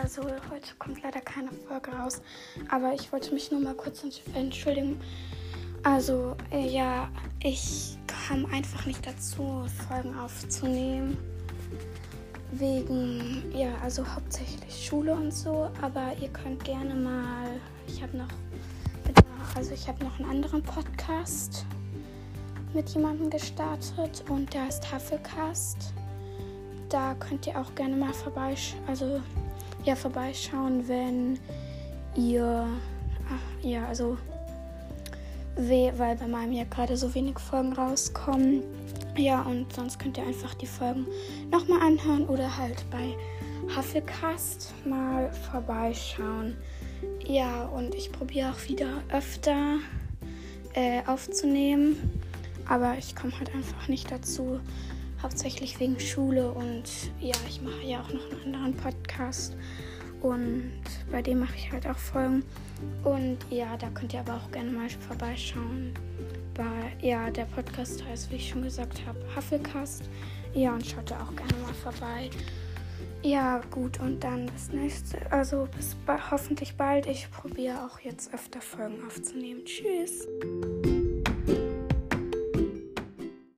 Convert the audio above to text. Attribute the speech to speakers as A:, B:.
A: also heute kommt leider keine Folge raus. Aber ich wollte mich nur mal kurz entschuldigen. Also, äh, ja, ich kam einfach nicht dazu, Folgen aufzunehmen. Wegen, ja, also hauptsächlich Schule und so. Aber ihr könnt gerne mal, ich habe noch, also ich habe noch einen anderen Podcast mit jemandem gestartet und der ist Hufflecast. Da könnt ihr auch gerne mal vorbeischauen, also ja, vorbeischauen, wenn ihr, ja, also weil bei meinem ja gerade so wenig Folgen rauskommen. Ja, und sonst könnt ihr einfach die Folgen nochmal anhören oder halt bei Hufflecast mal vorbeischauen. Ja, und ich probiere auch wieder öfter äh, aufzunehmen, aber ich komme halt einfach nicht dazu, hauptsächlich wegen Schule und ja, ich mache ja auch noch einen anderen Podcast und bei dem mache ich halt auch Folgen. Und ja, da könnt ihr aber auch gerne mal vorbeischauen. Bei, ja, der Podcast heißt, wie ich schon gesagt habe, Hufflecast. Ja, und schaut da auch gerne mal vorbei. Ja, gut, und dann das nächste, also bis hoffentlich bald. Ich probiere auch jetzt öfter Folgen aufzunehmen. Tschüss.